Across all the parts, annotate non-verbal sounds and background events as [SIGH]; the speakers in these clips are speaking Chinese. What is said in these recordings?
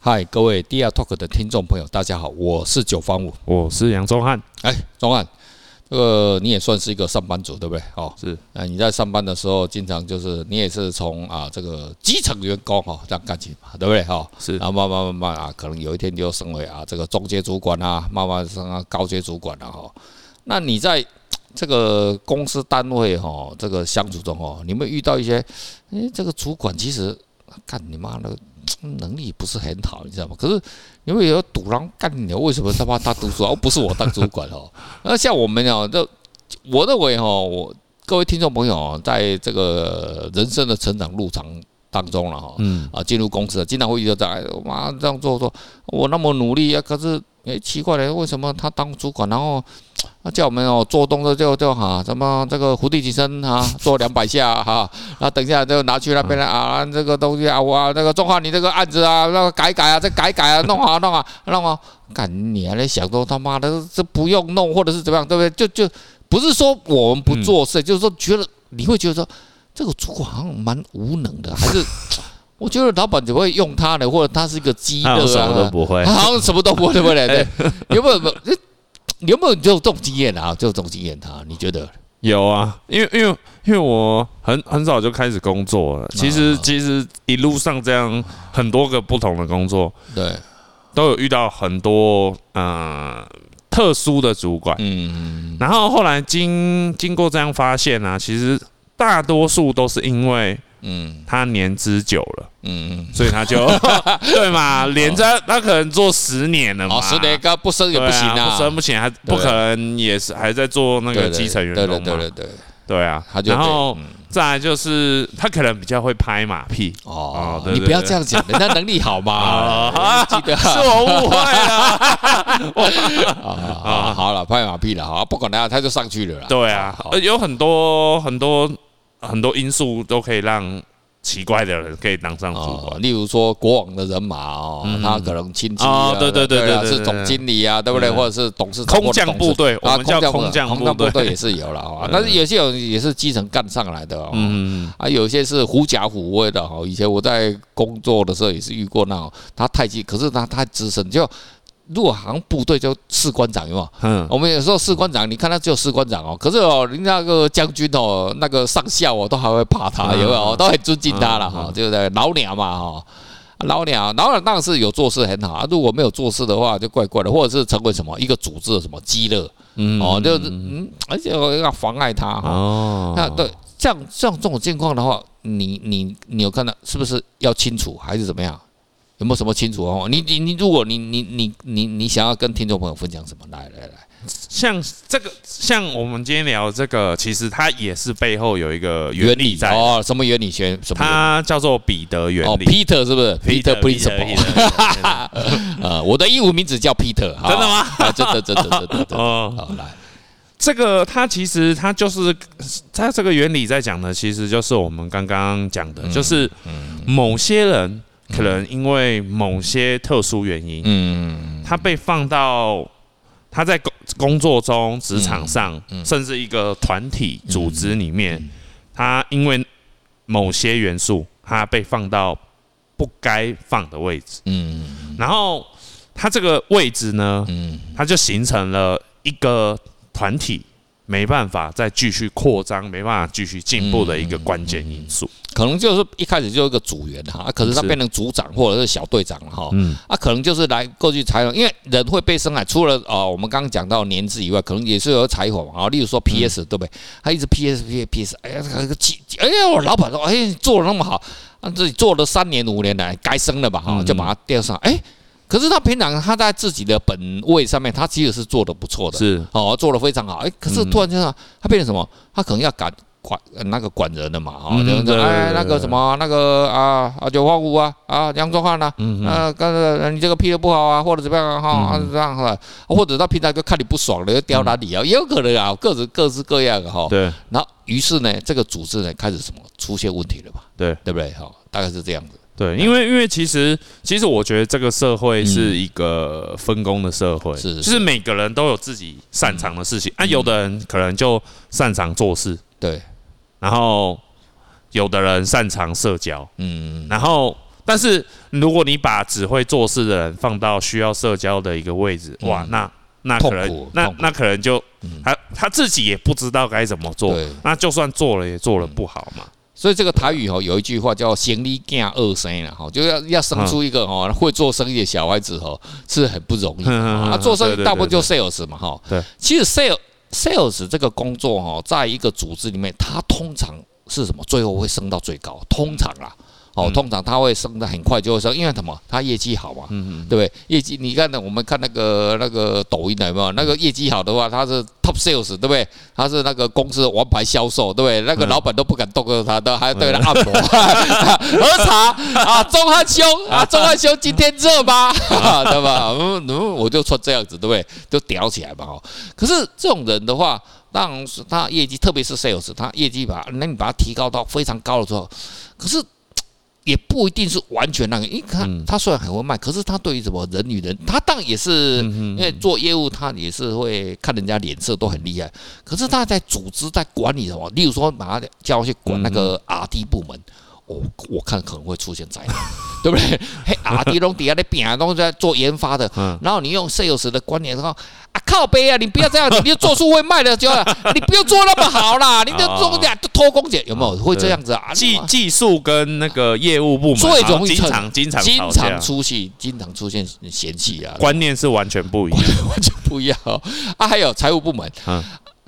嗨，各位 DR Talk 的听众朋友，大家好，我是九方五，我是杨宗汉。哎，宗汉，这个你也算是一个上班族，对不对？哦，是。啊，你在上班的时候，经常就是你也是从啊这个基层员工哈这样干起嘛，对不对？哈，是。然后慢慢慢慢啊，可能有一天就升为啊这个中阶主管啊，慢慢升啊高阶主管了哈。那你在这个公司单位哈这个相处中哦，你有没有遇到一些？哎，这个主管其实干你妈的。能力不是很好，你知道吗？可是因为有赌狼干你，为什么他妈他读书而不是我当主管哦？[LAUGHS] 那像我们哦，这我认为哦，我各位听众朋友，在这个人生的成长路程当中了哈，嗯啊，进入公司经常会遇到这样，我妈这样做做，我那么努力啊，可是诶，奇怪了，为什么他当主管然后？他叫我们哦做动作就就哈，什么这个伏地起身哈，[LAUGHS] 做两百下哈，然后等一下就拿去那边来啊，这个东西啊，我这个中华你这个案子啊，那个改改啊，再改改啊，弄好弄好弄好，干你还在想说他妈的这不用弄或者是怎么样，对不对？就就不是说我们不做事，就是说觉得你会觉得说这个主管好像蛮无能的，还是我觉得老板只会用他的，或者他是一个鸡肋啊，什么都不会，[LAUGHS] 好像什么都不会，对不对？[LAUGHS] 对，有没有？有没有就这种经验啊？就这种经验，他你觉得有啊？因为因为因为我很很早就开始工作了。其实其实一路上这样很多个不同的工作，对，都有遇到很多呃特殊的主管。嗯，然后后来经经过这样发现啊，其实大多数都是因为。嗯，他年资久了，嗯，所以他就 [LAUGHS] 对嘛，连着他可能做十年了嘛，十年不升也不行啊，不升不行，还不可能也是还在做那个基层员工嘛，对对对对啊，然后再来就是他可能比较会拍马屁哦，你不要这样讲，人家能力好嘛，[LAUGHS] 记得是我误会了，啊 [LAUGHS] 好了，拍马屁了，好，不管他，他就上去了，对啊，有很多很多。很多因素都可以让奇怪的人可以当上主管，哦，例如说国王的人马哦，嗯、他可能亲戚啊，对对对对，是总经理啊，对不对？或者是董事长、空降部队啊，空降空降部队也是有了啊。[LAUGHS] 但是有些人也是基层干上来的哦，嗯啊，有些是狐假虎威的哈。以前我在工作的时候也是遇过那种，他太急，可是他太资深就。如果好像部队就士官长有没有？嗯，我们有时候士官长，你看他只有士官长哦，可是哦，人家那个将军哦，那个上校哦，都还会怕他，有没有？都很尊敬他了哈，对不对？老鸟嘛哈，老鸟，老鸟当然是有做事很好啊。如果没有做事的话，就怪怪的，或者是成为什么一个组织的什么鸡肋，嗯，哦，就是嗯，而且要妨碍他哈。哦，那对，像像这种情况的话，你你你有看到是不是要清楚还是怎么样？有没有什么清楚哦？你你你，如果你你你你你想要跟听众朋友分享什么？来来来，像这个，像我们今天聊这个，其实它也是背后有一个原理在哦。什么原理？学什么？它叫做彼得原理。哦，Peter 是不是？Peter Principle。[LAUGHS] 呃，我的英文名字叫 Peter。真的吗？真的真的真的真的。[LAUGHS] 哦，好来，这个它其实它就是它这个原理在讲的，其实就是我们刚刚讲的，就是某些人。可能因为某些特殊原因，嗯，他被放到他在工工作中、职场上，甚至一个团体组织里面，他因为某些元素，他被放到不该放的位置，嗯，然后他这个位置呢，嗯，他就形成了一个团体。没办法再继续扩张，没办法继续进步的一个关键因素，可能就是一开始就一个组员哈，可是他变成组长或者是小队长了哈，嗯，啊，可能就是来过去采访，因为人会被生来，除了啊我们刚刚讲到年资以外，可能也是有采访啊，例如说 PS、嗯、对不对？他一直 PS PS PS，哎呀，这个气，哎呀，我老板说，哎，做的那么好，啊，自己做了三年五年来，该升了吧哈，就把他调上，哎。可是他平常他在自己的本位上面，他其实是做的不错的，是哦，做的非常好。哎，可是突然间啊，他变成什么？他可能要管管那个管人的嘛，哦，就是哎那个什么那个啊啊九八五啊啊杨宗翰呐，啊刚才你这个批的不好啊，或者怎么样哈啊这样哈，或者到平台就看你不爽了，就刁难你啊，也有可能啊，各自各式各样的哈。对。然后于是呢，这个组织呢开始什么出现问题了吧？对，对不对？哈，大概是这样子。对，因为因为其实其实我觉得这个社会是一个分工的社会，是就是每个人都有自己擅长的事情啊，有的人可能就擅长做事，对，然后有的人擅长社交，嗯，然后但是如果你把只会做事的人放到需要社交的一个位置，哇，那那可能那那可能就他他自己也不知道该怎么做，那就算做了也做了不好嘛。所以这个台语哦，有一句话叫“行李囝二生”了哈，就要要生出一个哦会做生意的小孩子哦，是很不容易啊。做生意大部分就 sales 嘛哈。对，其实 sales sales 这个工作哈，在一个组织里面，它通常是什么？最后会升到最高，通常啊。哦，通常他会升的很快，就会升，因为什么？他业绩好嘛，嗯嗯，对不对？业绩，你看呢？我们看那个那个抖音有没有？那个业绩好的话，他是 top sales，对不对？他是那个公司的王牌销售，对不对？那个老板都不敢动过他，都还要对他按摩、喝茶啊。钟汉兄啊，钟汉兄今天热吗？对吧？[LAUGHS] 嗯嗯，我就穿这样子，对不对？就屌起来嘛。哦，可是这种人的话，当然是他业绩，特别是 sales，他业绩把那你把他提高到非常高的时候，可是。也不一定是完全那个，因为他他虽然很会卖，可是他对于什么人与人，他当然也是因为做业务，他也是会看人家脸色都很厉害。可是他在组织在管理什么，例如说把他叫去管那个 RD 部门。我我看可能会出现灾难，对不对？嘿，阿迪龙底下的饼都在做研发的，然后你用 sales 的观念说啊，靠背啊，你不要这样子，你就做出会卖的就好，你不要做那么好啦，你就做点偷工减，有没有会这样子啊？技技术跟那个业务部门最容易经常经常经常出戏，经常出现嫌弃啊，观念是完全不一样，完全不一样啊！还有财务部门，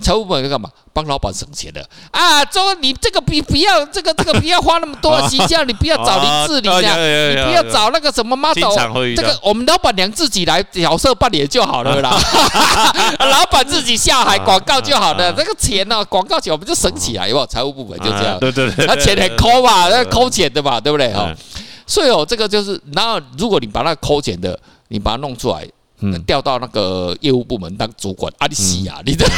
财务部门干嘛？帮老板省钱的啊！说你这个不不要这个这个不要花那么多形象，你不要找林志玲啊，你不要找那个什么 model，这个我们老板娘自己来角色扮演就好了啦。[LAUGHS] 老板自己下海广告就好了，这个钱呢，广告钱我们就省起来，有没有？财务部门就这样，对对对，他钱很抠嘛，那抠钱的嘛，对不对？哈，所以哦，这个就是，然后如果你把那抠钱的，你把它弄出来。调到那个业务部门当主管，阿里西亚，你的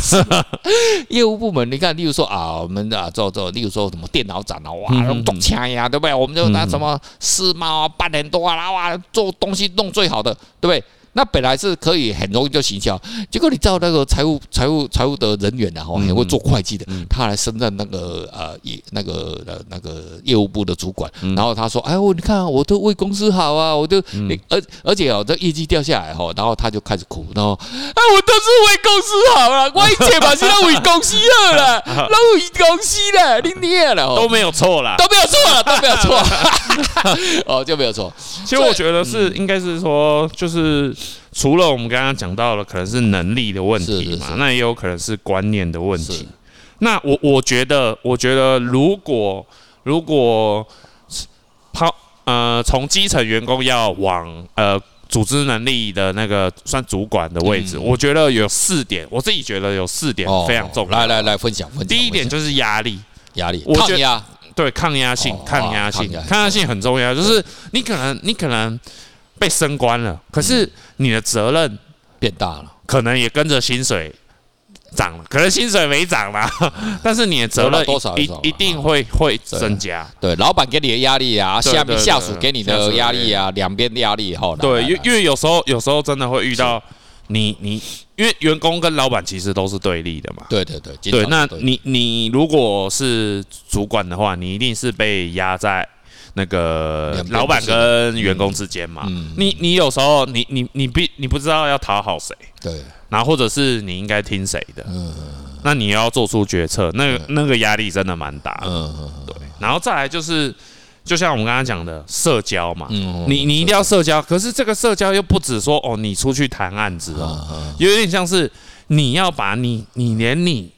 [LAUGHS] 业务部门，你看，例如说啊，我们啊做做，例如说什么电脑展啊，哇，弄动枪呀，对不对？我们就拿什么世贸啊，半年多啊，哇，做东西弄最好的，对不对？那本来是可以很容易就行销，结果你知道那个财务财务财务的人员然后也会做会计的，他来升任那个呃业那个呃那个业务部的主管，然后他说：“哎我你看我都为公司好啊，我都而而且哦这业绩掉下来哈，然后他就开始哭，然后哎我都是为公司好了，我以前嘛是在为公司好了，[LAUGHS] 都为公司了，你念了都没有错了，都没有错了，都没有错，[LAUGHS] 哦就没有错。其实我觉得是应该是说就是。除了我们刚刚讲到了可能是能力的问题嘛，那也有可能是观念的问题。那我我觉得，我觉得如果如果抛呃从基层员工要往呃组织能力的那个算主管的位置，我觉得有四点，我自己觉得有四点非常重要。来来来分享分享。第一点就是压力，压力，抗压，对，抗压性，抗压性，抗压性很重要。就是你可能你可能。被升官了，可是你的责任变大了，可能也跟着薪水涨了，可能薪水没涨啦，[LAUGHS] 但是你的责任多少一一定会会增加。对，老板给你的压力啊，下面下属给你的压力啊，两边的压力哈。对，因因为有时候有时候真的会遇到你你，因为员工跟老板其实都是对立的嘛。对对对，对，那你你如果是主管的话，你一定是被压在。那个老板跟员工之间嘛，你你有时候你你你必你不知道要讨好谁，对，然后或者是你应该听谁的，嗯，那你要做出决策，那个那个压力真的蛮大的，嗯，对，然后再来就是，就像我们刚刚讲的社交嘛，你你一定要社交，可是这个社交又不止说哦，你出去谈案子哦，有点像是你要把你你连你。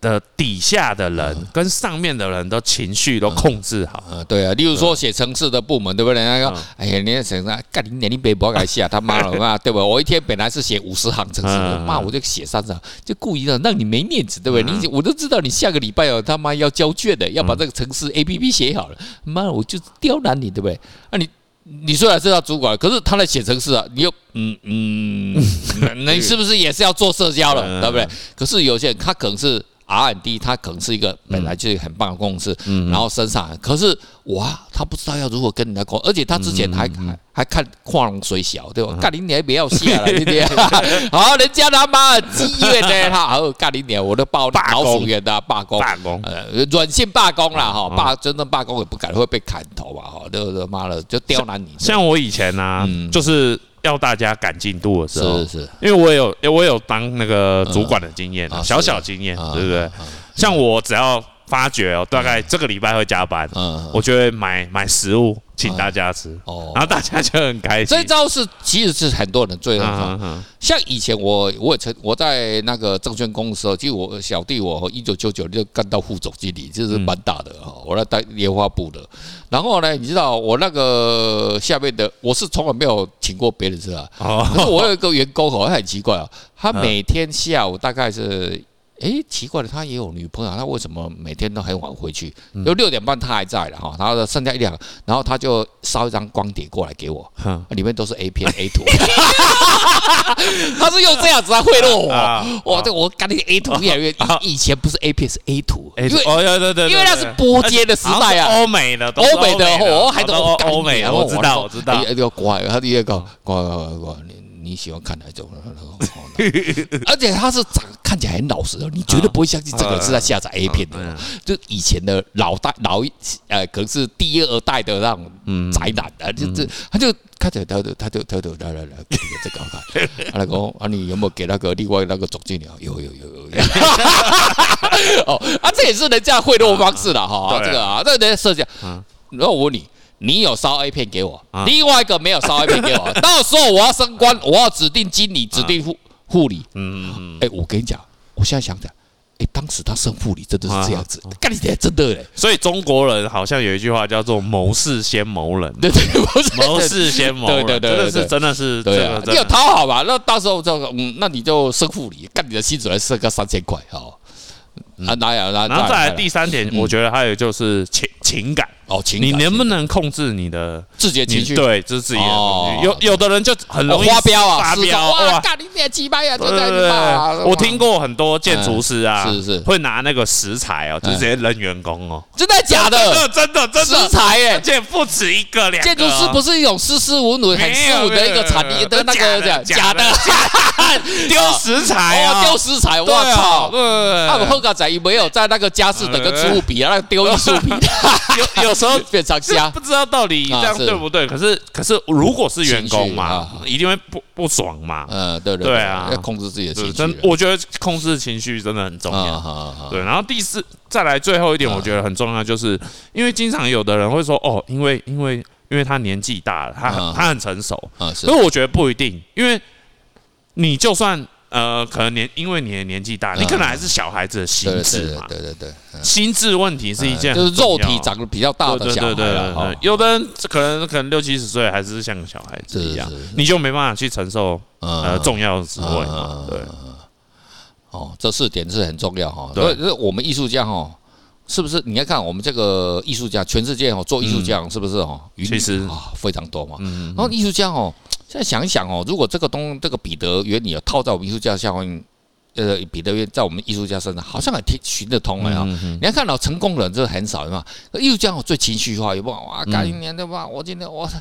的底下的人跟上面的人的情绪都控制好，嗯，对啊，例如说写城市的部门，对不对？那个，哎呀，你写啥？干你年龄别不要改写啊！他妈了嘛，对不？[LAUGHS] 我一天本来是写五十行程式，妈我就写三十行，就故意的让你没面子，对不对？你我都知道你下个礼拜哦，他妈要交卷的，要把这个城市 APP 写好了，妈我就刁难你，对不对？那你你虽然是他主管，可是他来写城市啊，你又嗯嗯，[LAUGHS] 那你是不是也是要做社交了，对不对？可是有些人他可能是。R&D，它可能是一个本来就是很棒的公司，然后身上，可是哇，他不知道要如何跟人家沟，而且他之前还还还看跨龙水小，对吧？干你娘，不要下了，今天 [LAUGHS] 好，人家他妈积怨呢，他好干你娘，我都报老鼠园的罢工，罢工，呃，软性罢工了哈，罢真正罢工也不敢会被砍头吧？哈，对不对？妈的，就刁难你。像我以前呢，就是。要大家赶进度的时候，是是，因为我有，我有当那个主管的经验，小小经验，对不对？像我只要发觉哦，大概这个礼拜会加班，嗯，我就会买买食物请大家吃，哦，然后大家就很开心。这招是其实是很多人最很像以前我我也曾我在那个证券公司就我小弟我一九九九就干到副总经理，就是蛮大的哈，我来带研发部的。然后呢，你知道我那个下面的，我是从来没有请过别人吃啊。可是我有一个员工哦，他很奇怪啊，他每天下午大概是。哎，奇怪了，他也有女朋友，他为什么每天都很晚回去？有六点半他还在了哈，然后剩下一两，然后他就烧一张光碟过来给我，里面都是 A 片 A 图，[LAUGHS] 他是用这样子来贿赂我。哇，这我干那个 A 图越来越，以前不是 A 片是 A 图，因为哦对对对，因为那是波接的时代啊，欧美的，欧美的，我还都欧美啊，我知道我知道，哎呦乖，他第二个乖乖乖，你你喜欢看哪种？而且他是长。看起来很老实的，你绝对不会相信这个是在下载 A 片的，就以前的老代老一呃，可能是第二代的那种宅男啊，就这他就看起来他就他就他就来来来给这个看，他讲啊，你有没有给那个另外那个总经理啊？有有有有有，哦啊，这也是人家贿赂方式了哈，这个啊，这个人家设计，然后我问你，你有烧 A 片给我，另外一个没有烧 A 片给我，[LAUGHS] 到时候我要升官，我要指定经理，指定护。护理，嗯嗯哎，我跟你讲，我现在想想，哎，当时他升护理真的是这样子，干你爹，真的嘞。所以中国人好像有一句话叫做“谋事先谋人”，对对，谋事先谋人，对对对，真的是真的是，对啊，你有讨好吧？那到时候就嗯，那你就升护理，干你的薪水来升个三千块，好。啊，哪有？然后再来第三点，我觉得还有就是情情感。哦，情感，你能不能控制你的自己的情绪？对，这是自己的。有有的人就很容易发飙啊，发飙哇！干你点鸡巴呀！对对对，我听过很多建筑师啊，是是，会拿那个石材哦，就直接扔员工哦。真的假的？真的真的石材耶，这不止一个两。建筑师不是一种斯斯文文、很斯文的一个产业的那个假假的？[LAUGHS] 丢石材啊，丢石材，我操！他们后港仔没有在那个家饰的跟植物比啊，那丢艺术品，[LAUGHS] 有有时候非常瞎，不知道到底这样对不对？可是可是，如果是员工嘛，一定会不不爽嘛。嗯，对对对啊，[LAUGHS] 要控制自己的情绪。真，我觉得控制情绪真的很重要。对，然后第四，再来最后一点，我觉得很重要，就是因为经常有的人会说，哦，因为因为因为他年纪大了，他他很成熟。啊，是。所以我觉得不一定，因为你就算。呃，可能年因为你的年纪大，你可能还是小孩子的心智嘛。对对对，心智问题是一件就是肉体长得比较大的小孩。对对对，有的人可能可能六七十岁还是像个小孩子一样，你就没办法去承受呃重要的职位嘛。对，哦，这四点是很重要哈。所以我们艺术家哈，是不是？你要看我们这个艺术家，全世界哦做艺术家是不是哦？其实啊非常多嘛。然后艺术家哦。现在想一想哦，如果这个东这个彼得原理套在我们艺术家下面。呃，彼得在我们艺术家身上好像很听行得通了啊！你要看到成功人，这很少嘛。艺术家我最情绪化，有没有？哇，干一年对吧？我今天我啊，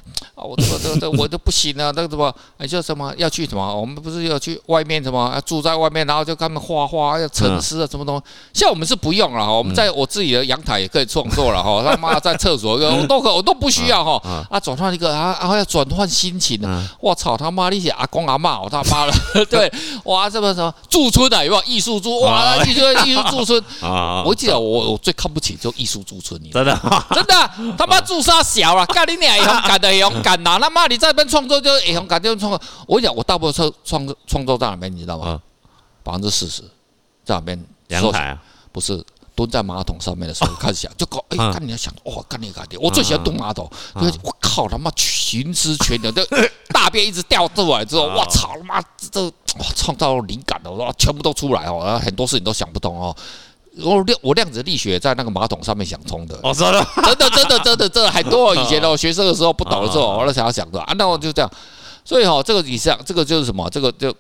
我这个这个这我都不行了，那个什么？哎，叫什么？要去什么？我们不是要去外面什么？要住在外面，然后就跟他们画画，要沉思啊，什么东西？像我们是不用了哈，我们在我自己的阳台也可以创作了哈。[LAUGHS] 他妈在厕所，我都可我都不需要哈。啊，转换一个啊啊，要转换心情呢。我操他妈！那些阿公阿妈，我他妈了，[LAUGHS] 对，哇，这么什么驻村？有没有艺术驻哇？艺术艺术驻村 [LAUGHS] 啊！我记得我我最看不起就艺术驻村，你真的 [LAUGHS] 真的他妈驻杀小啊，[LAUGHS] 干你娘！勇敢的勇敢呐！他妈你在那边创作就勇敢就创作。我跟你讲，我大部分创创创作在哪边？你知道吗？百分之四十在哪边？阳台啊？不是。蹲在马桶上面的时候开始想，就搞哎，干你要想哇，干你干你！我最喜欢蹲马桶，靠他妈群尸全能，这 [LAUGHS] 大便一直掉出来之后，我操他妈这哇创造灵感了，哇全部都出来哦，然后很多事情都想不通哦。我量我量子力学在那个马桶上面想通的，哦真的？真的真的真的真的 [LAUGHS] 很多以前的学生的时候不懂的时候，我那想要想的啊，那我就这样，所以哈这个以上这个就是什么？这个就。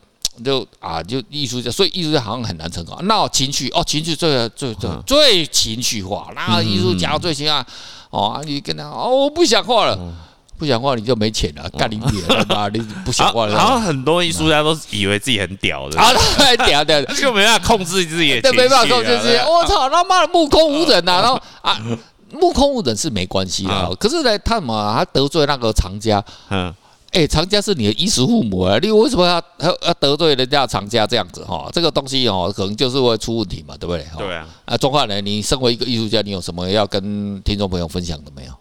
就啊，就艺术家，所以艺术家好像很难成功。那情绪哦，情绪最最最最情绪化，那艺术家最起码哦，你跟他哦，我不想画了，不想画你就没钱了，干你爹了，[LAUGHS] 你不想画了。然后很多艺术家都以为自己很屌的，啊，[LAUGHS] 很屌的，就没办法控制自己的，对，没办法控制自己。我操，他妈的目空无人呐，[LAUGHS] 然后啊，目空无人是没关系的，可是呢，他嘛，他得罪那个藏家，嗯。哎，藏家是你的衣食父母啊，你为什么要要得罪人家藏家这样子哈？这个东西哦，可能就是会出问题嘛，对不对？对啊。啊，钟汉良，你身为一个艺术家，你有什么要跟听众朋友分享的没有？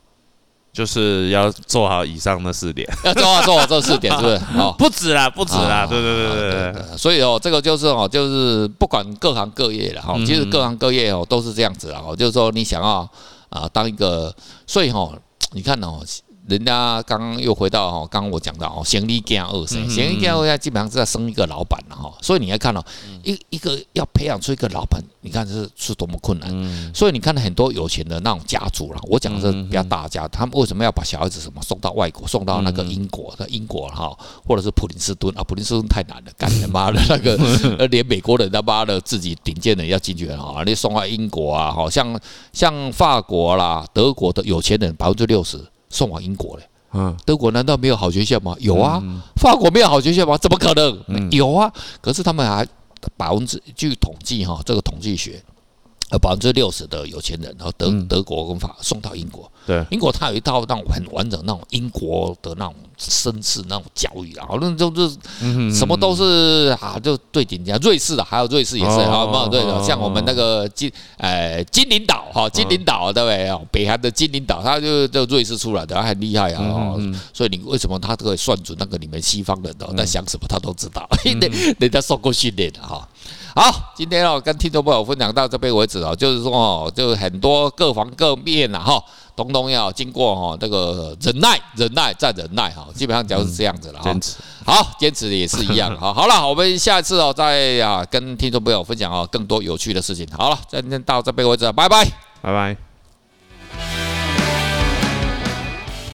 就是要做好以上的四点，[LAUGHS] 要做好做好这四点，是不是？[LAUGHS] 哦，不止啦，不止啦，对对对对对，对。所以哦，这个就是哦，就是不管各行各业了哈，其实各行各业哦都是这样子啊，就是说你想要啊当一个，所以哈，你看哦。人家刚刚又回到哈，刚刚我讲到哦，先立家二生，先立家二生基本上是在生一个老板了哈，所以你要看到一一个要培养出一个老板，你看是是多么困难。所以你看很多有钱的那种家族了，我讲的是比较大家，他们为什么要把小孩子什么送到外国，送到那个英国的英国哈，或者是普林斯顿啊，普林斯顿太难了，干他妈的那个，[LAUGHS] 连美国人他妈的自己顶尖的要进去哈，你送到英国啊，好像像法国啦、德国的有钱人百分之六十。送往英国嘞，嗯，德国难道没有好学校吗？有啊，法国没有好学校吗？怎么可能？有啊，可是他们还百分之据统计哈，这个统计学，呃，百分之六十的有钱人，然后德德国跟法送到英国。对，英国它有一套那种很完整那种英国的那种绅士那种教育啊，好像就是什么都是啊，就最顶尖。瑞士的还有瑞士也是啊，对的，像我们那个金呃金领岛哈，金领导对不对？北韩的金领岛，他就就瑞士出来的，他很厉害啊。所以你为什么他可以算准那个你们西方人的在想什么，他都知道，因为 [LAUGHS] 人家受过训练的哈。好，今天哦跟听众朋友分享到这边为止哦，就是说哦，就很多各方各面呐哈。通通要经过哈这个忍耐，忍耐再忍耐哈，基本上就是这样子了哈。坚持好，坚持也是一样。哈，[LAUGHS] 好了，我们下一次哦再啊跟听众朋友分享哦更多有趣的事情。好了，今天到这边为止，拜拜，拜拜。